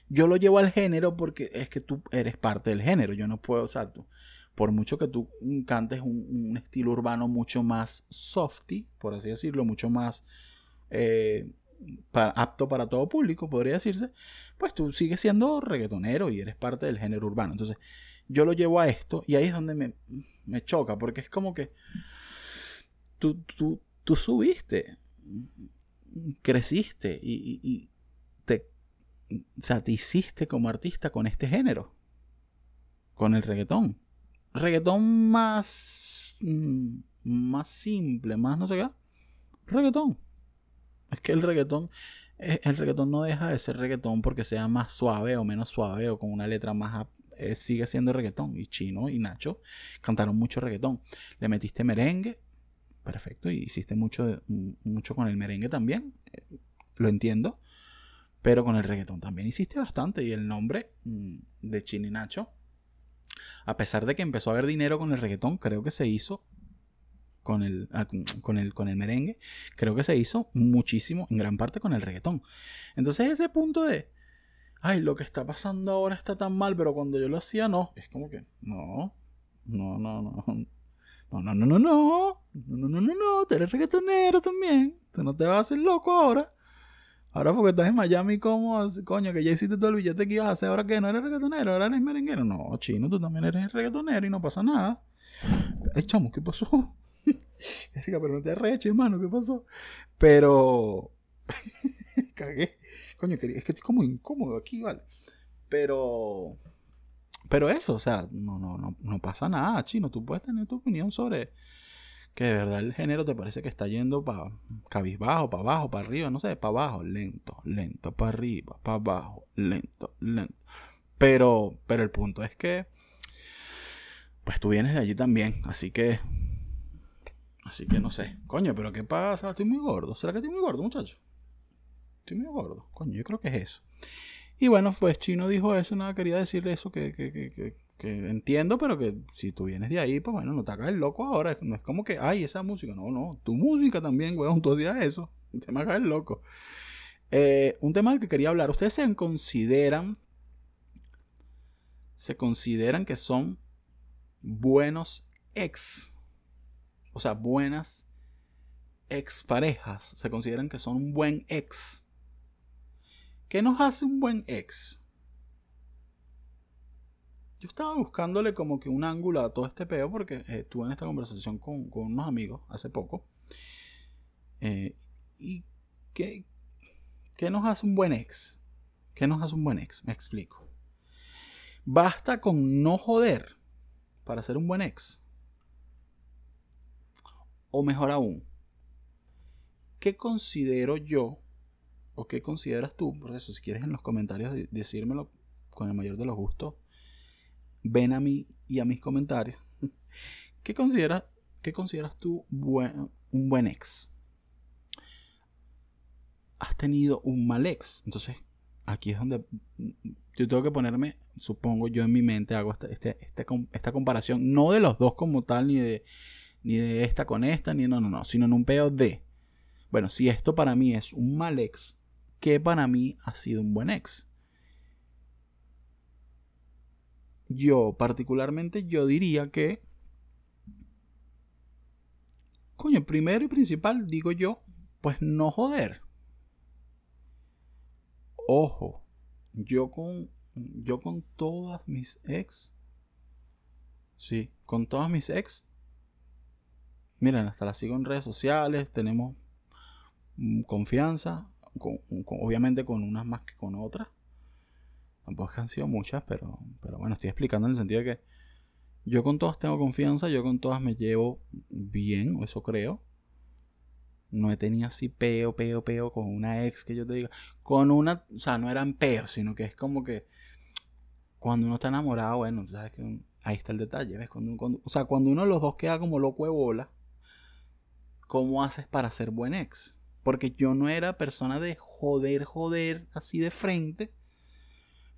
yo lo llevo al género porque es que tú eres parte del género. Yo no puedo, o sea, tú, por mucho que tú cantes un, estilo urbano mucho más softy, por así decirlo, mucho más eh, apto para todo público, podría decirse, pues tú sigues siendo reggaetonero y eres parte del género urbano. Entonces, yo lo llevo a esto y ahí es donde me, me choca, porque es como que tú, tú, tú subiste, creciste y, te, o como artista con este género, con el reggaetón. Reggaetón más, mm, más simple, más no sé qué. Reggaetón. Es que el reggaetón, eh, el reggaetón no deja de ser reggaetón porque sea más suave o menos suave o con una letra más... Eh, sigue siendo reggaetón. Y Chino y Nacho cantaron mucho reggaetón. Le metiste merengue, perfecto, y hiciste mucho, mucho con el merengue también, eh, lo entiendo. Pero con el reggaetón también hiciste bastante. Y el nombre mm, de Chino y Nacho, a pesar de que empezó a haber dinero con el reggaetón, creo que se hizo con el, ah, con, el, con el merengue, creo que se hizo muchísimo, en gran parte con el reggaetón. Entonces ese punto de, ay, lo que está pasando ahora está tan mal, pero cuando yo lo hacía no, es como que, no, no, no, no. No, no, no, no, no, no, no, no, no, tú eres reggaetonero también. Tú no te vas a hacer loco ahora. Ahora porque estás en Miami, como, coño, que ya hiciste todo el billete que ibas a hacer, ahora que no eres reggaetonero, ahora eres merenguero. No, chino, tú también eres reggaetonero y no pasa nada. Ay, chamo, ¿qué pasó? pero no te arreches, hermano, ¿qué pasó? Pero. Cagué. Coño, es que estoy como incómodo aquí, ¿vale? Pero. Pero eso, o sea, no, no, no, no pasa nada, chino. Tú puedes tener tu opinión sobre que de verdad el género te parece que está yendo para cabizbajo, para abajo, para arriba, no sé, para abajo, lento, lento, para arriba, para abajo, lento, lento. Pero, pero el punto es que, pues tú vienes de allí también, así que Así que no sé. Coño, pero ¿qué pasa? Estoy muy gordo. ¿Será que estoy muy gordo, muchacho? Estoy muy gordo. Coño, yo creo que es eso. Y bueno, pues Chino dijo eso. Nada, quería decirle eso que, que, que, que, entiendo, pero que si tú vienes de ahí, pues bueno, no te hagas el loco ahora. No es como que, ay, esa música. No, no. Tu música también, weón. Tú odias eso. Te me hagas el loco. Eh, un tema del que quería hablar. ¿Ustedes se consideran. Se consideran que son buenos ex? O sea, buenas exparejas se consideran que son un buen ex. ¿Qué nos hace un buen ex? Yo estaba buscándole como que un ángulo a todo este peo porque eh, tuve en esta conversación con, unos amigos hace poco. Eh, ¿Y qué, qué nos hace un buen ex? ¿Qué nos hace un buen ex? Me explico. Basta con no joder para ser un buen ex. O mejor aún, ¿qué considero yo o qué consideras tú? Por eso, si quieres en los comentarios decírmelo con el mayor de los gustos, ven a mí y a mis comentarios. ¿Qué consideras, qué consideras tú un buen ex? Has tenido un mal ex. Entonces, aquí es donde yo tengo que ponerme, supongo yo en mi mente hago esta, este, este esta comparación, no de los dos como tal, ni de, ni de esta con esta, ni no, no, no, sino en un peo de, bueno, si esto para mí es un mal ex, ¿qué para mí ha sido un buen ex? Yo, particularmente, yo diría que, coño, primero y principal, digo yo, pues no joder. Ojo, yo con, yo con todas mis ex, sí, con todas mis ex, miren, hasta las sigo en redes sociales, tenemos mm, confianza, obviamente con unas más que con otras. Tampoco han sido muchas, pero, pero bueno, estoy explicando en el sentido de que yo con todas tengo confianza, yo con todas me llevo bien, eso creo. No he tenido así peo, peo, peo con una ex que yo te diga. Con una, o sea, no eran peos, sino que es como que cuando uno está enamorado, bueno, sabes que ahí está el detalle, ¿ves? Cuando, o sea, cuando uno de los dos queda como loco de bola, ¿cómo haces para ser buen ex? Porque yo no era persona de joder, joder, así de frente.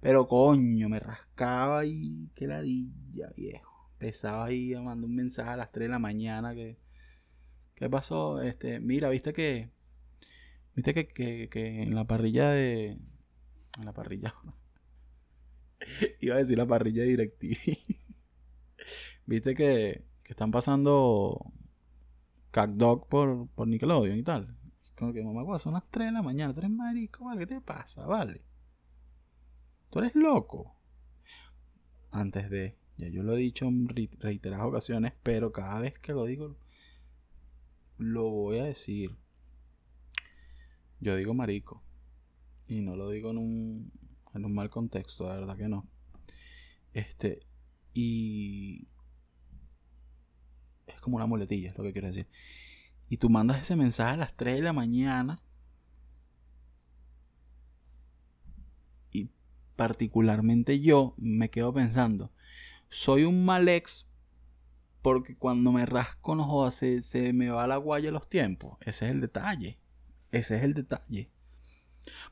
Pero coño, me rascaba y qué ladilla, viejo. Empezaba ahí a mandar un mensaje a las 3 de la mañana que ¿Qué pasó? Este, mira, viste que. Viste que, que, en la parrilla de. En la parrilla. Iba a decir la parrilla de viste que, que están pasando. CatDog por, por Nickelodeon y tal. Como que mamá, son las 3 de la mañana. Tú eres marico, ¿vale? ¿Qué te pasa? Vale. Tú eres loco. Antes de. Ya yo lo he dicho en reiteradas ocasiones, pero cada vez que lo digo lo voy a decir. Yo digo marico. Y no lo digo en un, en un mal contexto, de verdad que no. Este, y como una muletilla, es lo que quiero decir. Y tú mandas ese mensaje a las 3 de la mañana. Y particularmente yo me quedo pensando, soy un mal ex porque cuando me rasco, no jodas, se, me va la guaya los tiempos. Ese es el detalle. Ese es el detalle.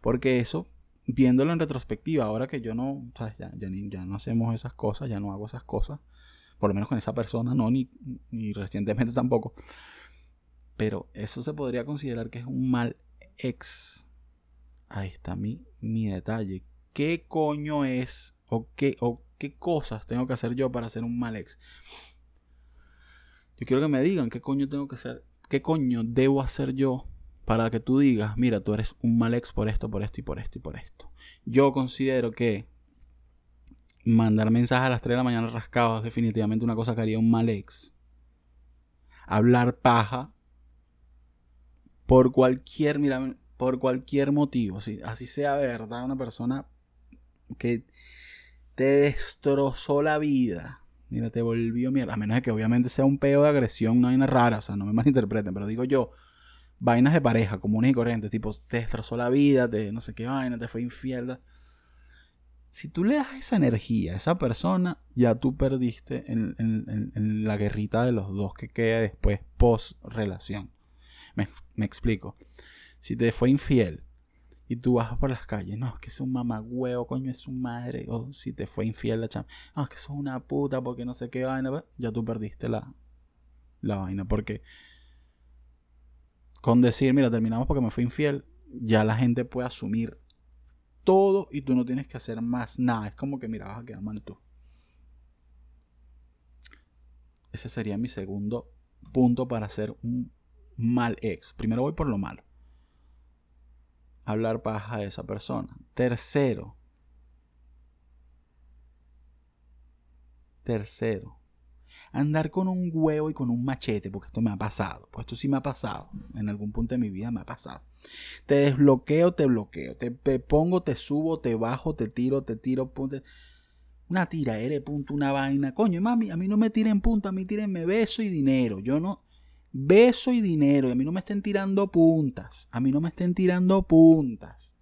Porque eso, viéndolo en retrospectiva, ahora que yo no, ya, ya, no hacemos esas cosas, ya no hago esas cosas, por lo menos con esa persona, no, ni, recientemente tampoco. Pero eso se podría considerar que es un mal ex. Ahí está mi, mi detalle. ¿Qué coño es o qué, o qué cosas tengo que hacer yo para ser un mal ex? Yo quiero que me digan qué coño tengo que hacer, qué coño debo hacer yo para que tú digas, mira, tú eres un mal ex por esto, por esto y por esto y por esto. Yo considero que mandar mensajes a las 3 de la mañana rascados es definitivamente una cosa que haría un mal ex. Hablar paja por cualquier, mira, por cualquier motivo, así sea verdad, una persona que te destrozó la vida Mira, te volvió mierda. A menos de que obviamente sea un peo de agresión, una rara, o sea, no me malinterpreten, pero digo yo, vainas de pareja, comunes y corrientes, tipo, te destrozó la vida, te no sé qué vaina, te fue infiel. Si tú le das esa energía a esa persona, ya tú perdiste en, la guerrita de los dos que queda después post relación. Me, explico. Si te fue infiel y tú vas por las calles, no, es que es un mamagüeo, coño, es su madre, o si te fue infiel la chama, no, es que sos una puta porque no sé qué vaina, pues, ya tú perdiste la, la vaina, porque con decir, mira, terminamos porque me fue infiel, ya la gente puede asumir todo y tú no tienes que hacer más nada, es como que, mira, vas a quedar mal tú. Ese sería mi segundo punto para ser un mal ex. Primero voy por lo malo hablar paja de esa persona. Tercero. Tercero. Andar con un huevo y con un machete, porque esto me ha pasado. Pues esto sí me ha pasado. En algún punto de mi vida me ha pasado. Te desbloqueo, te bloqueo. Te, pongo, te subo, te bajo, te tiro, te tiro. Punto. Una tira, eres punto, una vaina. Coño, mami, a mí no me tiren punto, a mí tírenme beso y dinero. Yo no beso y dinero. Y a mí no me estén tirando puntas. A mí no me estén tirando puntas.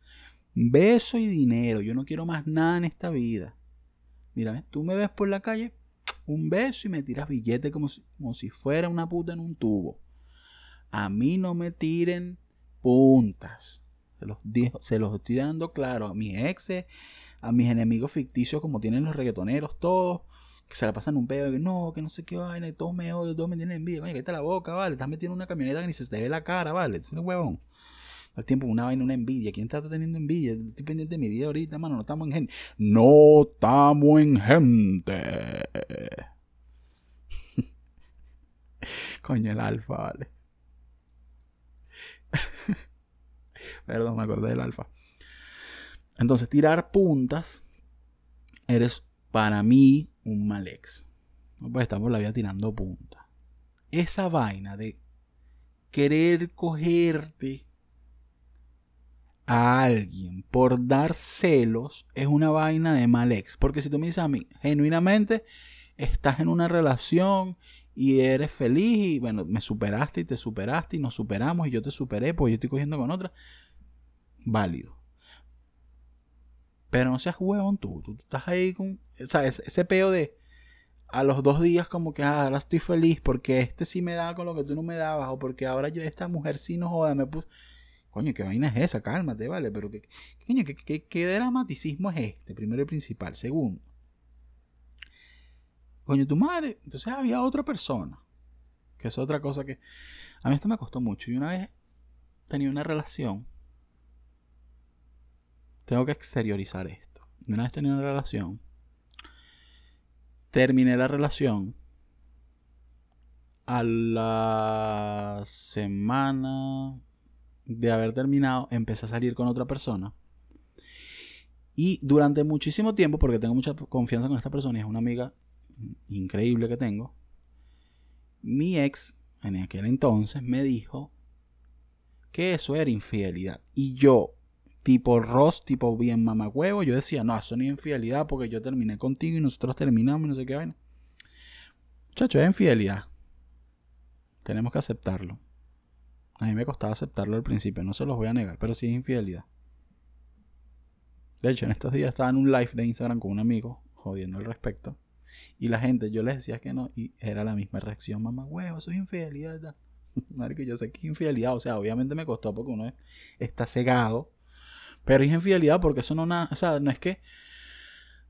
Beso y dinero. Yo no quiero más nada en esta vida. Mira, tú me ves por la calle, un beso y me tiras billete como si, como si fuera una puta en un tubo. A mí no me tiren puntas. Se los, se los estoy dando claro a mis exes, a mis enemigos ficticios como tienen los reggaetoneros, todos, que se la pasan un pedo, que no, que no sé qué vaina, todos me odian, todos me tienen envidia. Cállate la boca, vale, estás metiendo una camioneta que ni se te ve la cara, vale, es un huevón. Al tiempo, una vaina, una envidia. ¿Quién está teniendo envidia? Estoy pendiente de mi vida ahorita, mano. No estamos en gente. No estamos en gente. Coño, el alfa, vale. Perdón, me acordé del alfa. Entonces, tirar puntas, eres para mí un mal ex. No puedes la vida tirando puntas. Esa vaina de querer cogerte a alguien por dar celos es una vaina de mal ex. Porque si tú me dices a mí, genuinamente estás en una relación y eres feliz y bueno, me superaste y te superaste y nos superamos y yo te superé porque yo estoy cogiendo con otra, válido. Pero no seas huevón tú, tú, estás ahí con, o sea, ese, peo de a los dos días como que ah, ahora estoy feliz porque este sí me da con lo que tú no me dabas o porque ahora yo esta mujer sí no joda, me puso... Coño, ¿qué vaina es esa? Cálmate, vale, pero ¿qué, coño, ¿qué, qué dramaticismo es este? Primero y principal. Segundo, coño, tu madre. Entonces había otra persona. Que es otra cosa que. A mí esto me costó mucho. Y una vez tenía una relación. Tengo que exteriorizar esto. Una vez tenía una relación. Terminé la relación. A la semana de haber terminado, empecé a salir con otra persona. Y durante muchísimo tiempo, porque tengo mucha confianza con esta persona y es una amiga increíble que tengo, mi ex en aquel entonces me dijo que eso era infidelidad. Y yo, tipo Ross, tipo bien mamagüevo, yo decía, no, eso no es infidelidad porque yo terminé contigo y nosotros terminamos y no sé qué vaina. Chacho, es infidelidad. Tenemos que aceptarlo. A mí me costaba aceptarlo al principio, no se los voy a negar, pero sí es infidelidad. De hecho, en estos días estaba en un live de Instagram con un amigo, jodiendo al respecto. Y la gente, yo les decía que no, y era la misma reacción, mamá, huevo, eso es infidelidad. que yo sé que es infidelidad, o sea, obviamente me costó porque uno está cegado, pero es infidelidad porque eso no, nada, o sea, no es que,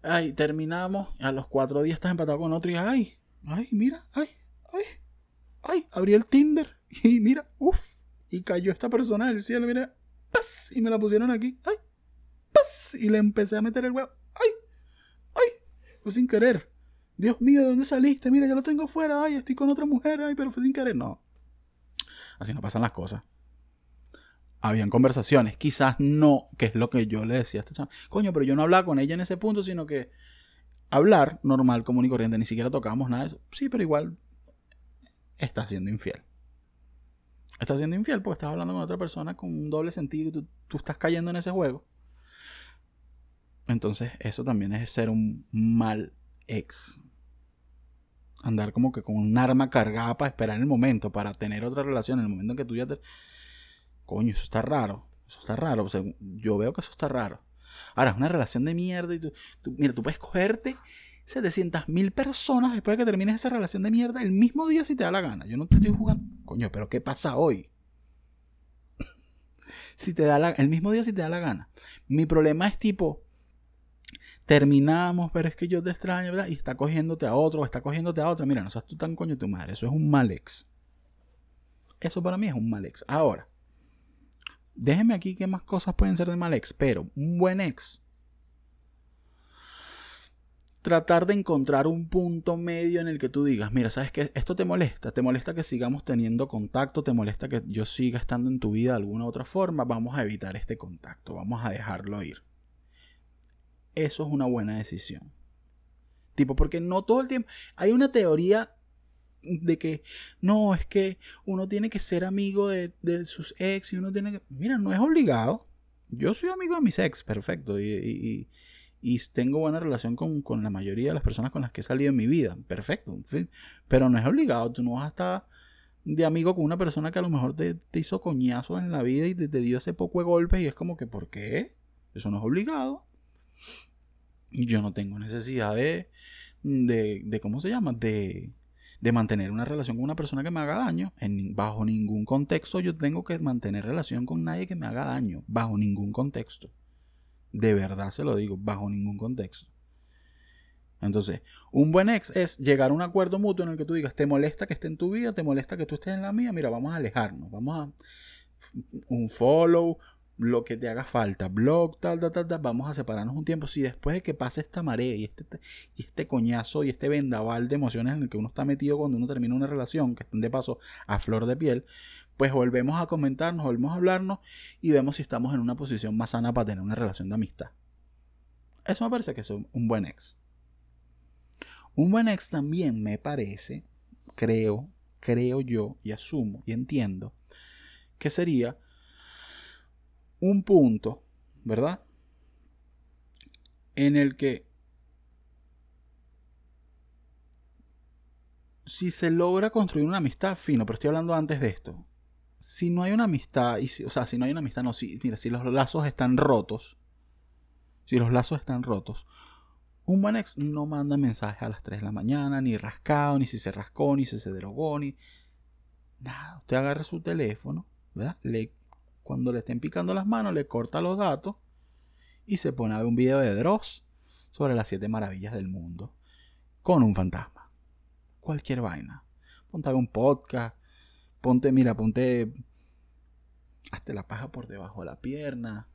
ay, terminamos, a los cuatro días estás empatado con otro y, ay, ay, mira, ay, ay, ay, abrí el Tinder y mira, uff, y cayó esta persona del cielo, mira, ¡pas! y me la pusieron aquí, ay, ¡pas! y le empecé a meter el huevo, ay, ay, fue sin querer. Dios mío, ¿de dónde saliste? Mira, ya lo tengo fuera, ay, estoy con otra mujer, ay, pero fue sin querer. No. Así no pasan las cosas. Habían conversaciones, quizás no, que es lo que yo le decía a este Coño, pero yo no hablaba con ella en ese punto, sino que hablar normal, común y corriente, ni siquiera tocábamos nada de eso. Sí, pero igual está siendo infiel. Estás siendo infiel porque estás hablando con otra persona con un doble sentido y tú, tú estás cayendo en ese juego. Entonces, eso también es ser un mal ex. Andar como que con un arma cargada para esperar el momento, para tener otra relación, en el momento en que tú ya te... Coño, eso está raro. Eso está raro. Yo veo que eso está raro. Ahora, es una relación de mierda y tú, mira, tú puedes cogerte 700 mil personas después de que termines esa relación de mierda el mismo día si te da la gana. Yo no te estoy jugando. Coño, pero ¿qué pasa hoy? si te da la, el mismo día si te da la gana. Mi problema es tipo, terminamos, pero es que yo te extraño, ¿verdad? Y está cogiéndote a otro, está cogiéndote a otro. Mira, no seas tú tan coño tu madre. Eso es un mal ex. Eso para mí es un mal ex. Ahora, déjeme aquí qué más cosas pueden ser de mal ex, pero un buen ex. Tratar de encontrar un punto medio en el que tú digas, mira, ¿sabes qué? Esto te molesta, te molesta que sigamos teniendo contacto, te molesta que yo siga estando en tu vida de alguna u otra forma, vamos a evitar este contacto, vamos a dejarlo ir eso es una buena decisión. Tipo, porque no todo el tiempo. Hay una teoría de que no, es que uno tiene que ser amigo de, sus ex y uno tiene que. Mira, no es obligado. Yo soy amigo de mis ex, perfecto. Y, tengo buena relación con, la mayoría de las personas con las que he salido en mi vida, perfecto. Pero no es obligado. Tú no vas a estar de amigo con una persona que a lo mejor te, hizo coñazo en la vida y te, te dio ese poco de golpes y es como que, ¿por qué? Eso no es obligado. yo no tengo necesidad de, de, de ¿cómo se llama? De, de mantener una relación con una persona que me haga daño. En, bajo ningún contexto yo tengo que mantener relación con nadie que me haga daño. Bajo ningún contexto. De verdad se lo digo, bajo ningún contexto. Entonces, un buen ex es llegar a un acuerdo mutuo en el que tú digas, te molesta que esté en tu vida, te molesta que tú estés en la mía, mira, vamos a alejarnos, vamos a un follow, lo que te haga falta, blog, tal, tal, tal, tal, vamos a separarnos un tiempo. Si después de que pase esta marea y este, y este coñazo y este vendaval de emociones en el que uno está metido cuando uno termina una relación, que están de paso a flor de piel, pues volvemos a comentarnos, volvemos a hablarnos y vemos si estamos en una posición más sana para tener una relación de amistad. Eso me parece que es un buen ex. Un buen ex también me parece, creo, creo yo y asumo y entiendo, que sería un punto, ¿verdad? En el que si se logra construir una amistad, fino, pero estoy hablando antes de esto. Si no hay una amistad, y o sea, si no hay una amistad, no, si, mira, si los lazos están rotos, si los lazos están rotos, un buen ex no manda mensajes a las 3 de la mañana, ni rascado, ni si se rascó, ni si se drogó, ni nada. Usted agarra su teléfono, ¿verdad? Le cuando le estén picando las manos, le corta los datos y se pone a ver un video de Dross sobre las siete maravillas del mundo con un fantasma. Cualquier vaina. Ponte a ver un podcast. Ponte, mira, ponte. Hazte la paja por debajo de la pierna.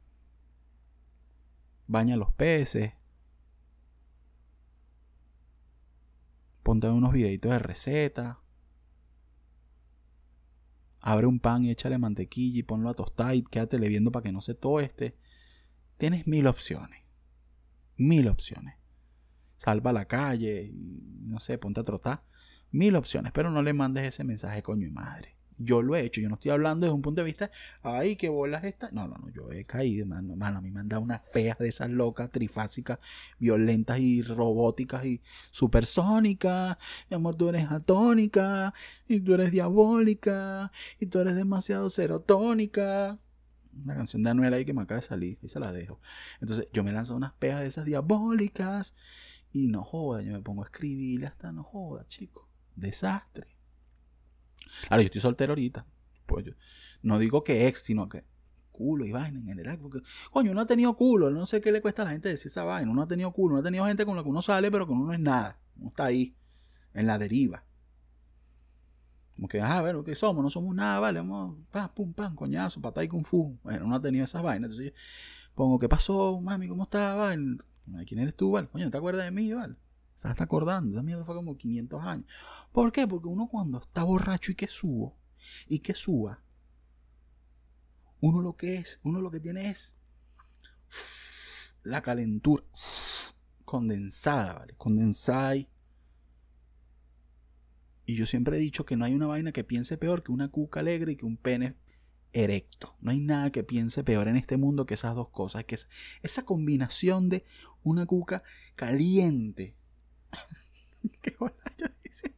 Baña los peces. Ponte unos videitos de receta. Abre un pan y échale mantequilla y ponlo a tostar y quédatele viendo para que no se toeste. Tienes mil opciones. Mil opciones. Salva la calle no sé, ponte a trotar. Mil opciones, pero no le mandes ese mensaje coño y madre. Yo lo he hecho, yo no estoy hablando desde un punto de vista, ay, qué bolas esta. No, no, no, yo he caído, mano, mano a mí me han dado unas peas de esas locas, trifásicas, violentas y robóticas y supersónicas. Mi amor, tú eres atónica, y tú eres diabólica, y tú eres demasiado serotónica. Una canción de Anuel ahí que me acaba de salir, y se la dejo. Entonces, yo me lanzo unas peas de esas diabólicas, y no joda, yo me pongo a escribirle hasta no joda, chico. Desastre. Claro, yo estoy soltero ahorita. Pues no digo que ex, sino que culo y vaina en general. Porque, coño, uno ha tenido culo. No sé qué le cuesta a la gente decir esa vaina. Uno ha tenido culo. Uno ha tenido gente con la que uno sale, pero con uno no es nada. Uno está ahí, en la deriva. Como que, ah, ver, ¿qué somos? No somos nada, vale. Vamos, pam, pum, pam, coñazo, patá y kung fu. Bueno, uno ha tenido esas vainas. Pongo, ¿qué pasó, mami? ¿Cómo estás? ¿Quién eres tú, vale? Coño, ¿no te acuerdas de mí, vale? Se está acordando. Esa mierda fue como 500 años. ¿Por qué? Porque uno cuando está borracho y que subo, y que suba, uno lo que es, uno lo que tiene es la calentura condensada, ¿vale? Condensada y... Yo siempre he dicho que no hay una vaina que piense peor que una cuca alegre y que un pene erecto. No hay nada que piense peor en este mundo que esas dos cosas, que es esa combinación de una cuca caliente ¿Qué diciendo?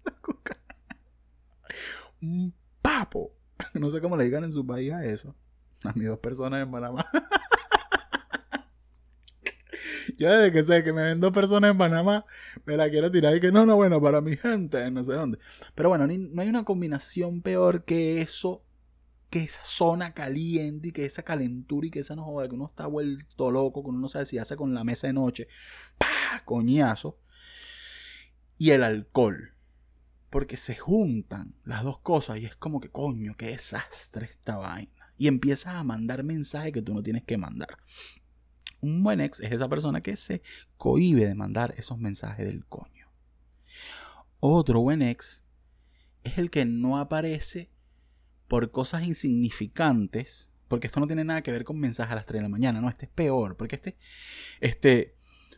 Un papo. No sé cómo le digan en su país a eso. A mis dos personas en Panamá. Yo desde que sé que me ven dos personas en Panamá, me la quiero tirar y que no, no, bueno, para mi gente, no sé dónde. Pero bueno, no hay una combinación peor que eso, que esa zona caliente y que esa calentura y que esa no joda, que uno está vuelto loco, que uno no sabe si hace con la mesa de noche. ¡Pah! Coñazo y el alcohol. Porque se juntan las dos cosas y es como que, coño, qué desastre esta vaina. Y empiezas a mandar mensajes que tú no tienes que mandar. Un buen ex es esa persona que se cohíbe de mandar esos mensajes del coño. Otro buen ex es el que no aparece por cosas insignificantes, porque esto no tiene nada que ver con mensajes a las 3 de la mañana, no, este es peor, porque este, este,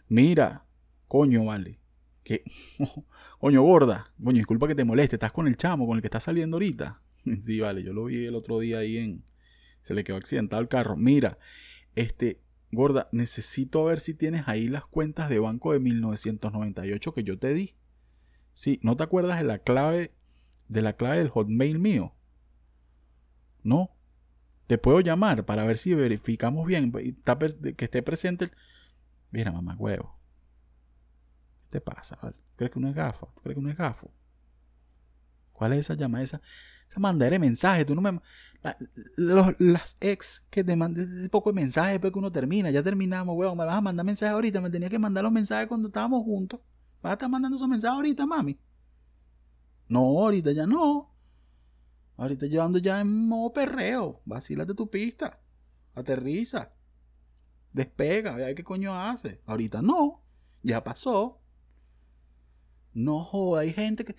mira, coño, vale, que, coño, gorda, coño, disculpa que te moleste, estás con el chamo con el que estás saliendo ahorita. Sí, vale, yo lo vi el otro día ahí en, se le quedó accidentado el carro. Mira, este, gorda, necesito ver si tienes ahí las cuentas de banco de 1998 que yo te di. Sí, ¿no te acuerdas de la clave, de la clave del hotmail mío? No. Te puedo llamar para ver si verificamos bien que esté presente. Mira, mamá, huevo te pasa, ¿vale? ¿Crees que uno es gafo? ¿Crees que uno es gafo? ¿Cuál es esa llamada? Esa, esa mandadera de mensajes. Tú no me. los, las ex que te mandan ese poco de mensajes después que uno termina. Ya terminamos, weón. Me vas a mandar mensajes ahorita. Me tenía que mandar los mensajes cuando estábamos juntos. ¿Vas a estar mandando esos mensajes ahorita, mami? No, ahorita ya no. Ahorita yo ando ya en modo perreo. Vacílate tu pista. Aterriza. Despega. Vea qué coño hace. Ahorita no. Ya pasó. No joda, hay gente que.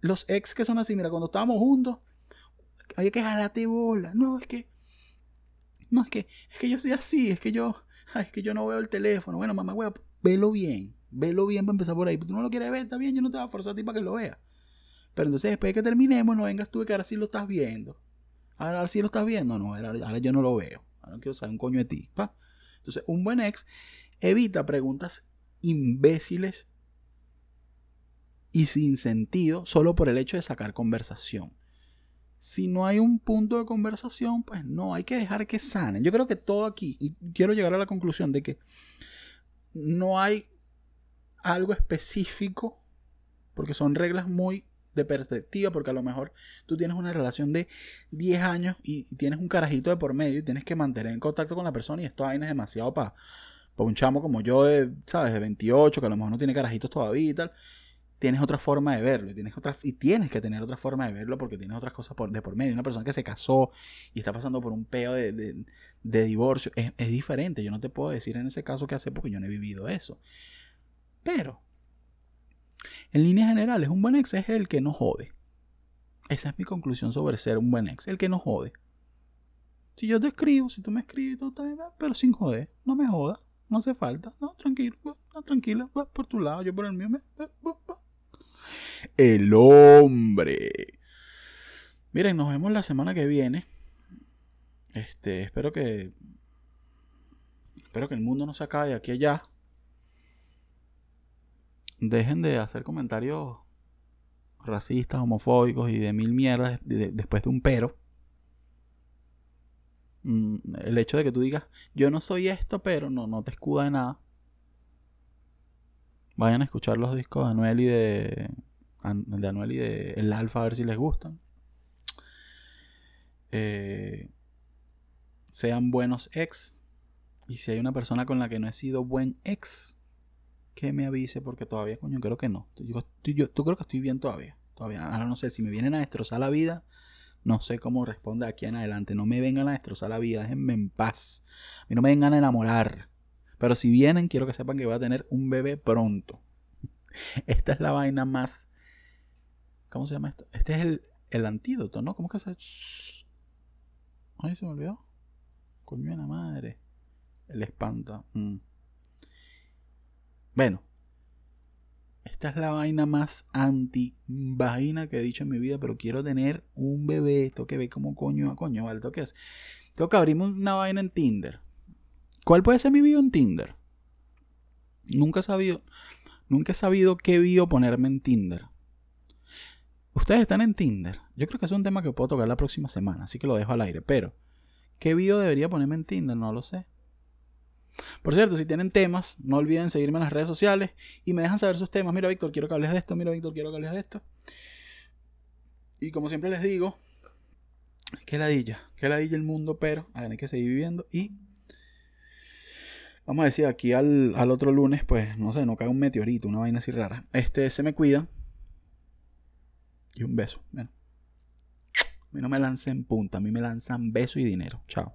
Los, ex que son así, mira, cuando estábamos juntos, había que jalarte bola. No, es que. No, es que. Es que yo soy así, es que yo. es que yo no veo el teléfono. Bueno, mamá, wea, velo bien. Velo bien para empezar por ahí. Tú no lo quieres ver, está bien, yo no te voy a forzar a ti para que lo veas. Pero entonces después de que terminemos, no vengas tú que ahora sí lo estás viendo. Ahora sí lo estás viendo. No, ahora, yo no lo veo. Ahora no quiero saber un coño de ti. ¿pa? Entonces, un buen ex evita preguntas imbéciles y sin sentido solo por el hecho de sacar conversación. Si no hay un punto de conversación, pues no, hay que dejar que sanen. Yo creo que todo aquí, y quiero llegar a la conclusión de que no hay algo específico, porque son reglas muy de perspectiva, porque a lo mejor tú tienes una relación de 10 años y tienes un carajito de por medio y tienes que mantener en contacto con la persona y esto vaina es demasiado para un chamo como yo, de, ¿sabes? De 28, que a lo mejor no tiene carajitos todavía y tal tienes otra forma de verlo y tienes, otra, y tienes que tener otra forma de verlo porque tienes otras cosas por, de por medio. Una persona que se casó y está pasando por un peo de, de, divorcio es, es, diferente. Yo no te puedo decir en ese caso qué hacer porque yo no he vivido eso. Pero, en líneas generales, un buen ex es el que no jode. Esa es mi conclusión sobre ser un buen ex, el que no jode. Si yo te escribo, si tú me escribes, todo pero sin joder, no me jodas, no hace falta, no, tranquilo, no, tranquila, por tu lado, yo por el mío, me, el hombre. Miren, nos vemos la semana que viene. Este, espero que. Espero que el mundo no se acabe aquí allá. Dejen de hacer comentarios racistas, homofóbicos y de mil mierdas después de un pero. Mm, el hecho de que tú digas, yo no soy esto, pero no, no te escuda de nada. Vayan a escuchar los discos de Anuel y de de Anuel y de El Alfa a ver si les gustan. Eh, sean buenos ex. Y si hay una persona con la que no he sido buen ex, que me avise porque todavía, coño, creo que no. Yo, yo, creo que estoy bien todavía. Todavía. Ahora no sé si me vienen a destrozar la vida. No sé cómo responde aquí en adelante. No me vengan a destrozar la vida. Déjenme en paz. A mí no me vengan a enamorar. Pero si vienen, quiero que sepan que voy a tener un bebé pronto. Esta es la vaina más ¿Cómo se llama esto? Este es el, el antídoto, ¿no? ¿Cómo que se.? Ay, se me olvidó. Coño de la madre. El espanta. Mm. Bueno. Esta es la vaina más anti-vaina que he dicho en mi vida, pero quiero tener un bebé. Tengo que ver cómo coño a coño, ¿vale? Tengo que, tengo que abrirme una vaina en Tinder. ¿Cuál puede ser mi bio en Tinder? Nunca he sabido. Nunca he sabido qué bio ponerme en Tinder. Ustedes están en Tinder. Yo creo que es un tema que puedo tocar la próxima semana, así que lo dejo al aire. Pero, ¿qué video debería ponerme en Tinder? No lo sé. Por cierto, si tienen temas, no olviden seguirme en las redes sociales y me dejan saber sus temas. Mira, Víctor, quiero que hables de esto. Mira, Víctor, quiero que hables de esto. Y como siempre les digo, que ladilla, que ladilla el mundo, pero hay que seguir viviendo y vamos a decir aquí al, al otro lunes, pues no sé, no cae un meteorito, una vaina así rara. Este, se me cuidan y un beso. A mí no me lancen punta, a mí me lanzan beso y dinero. Chao.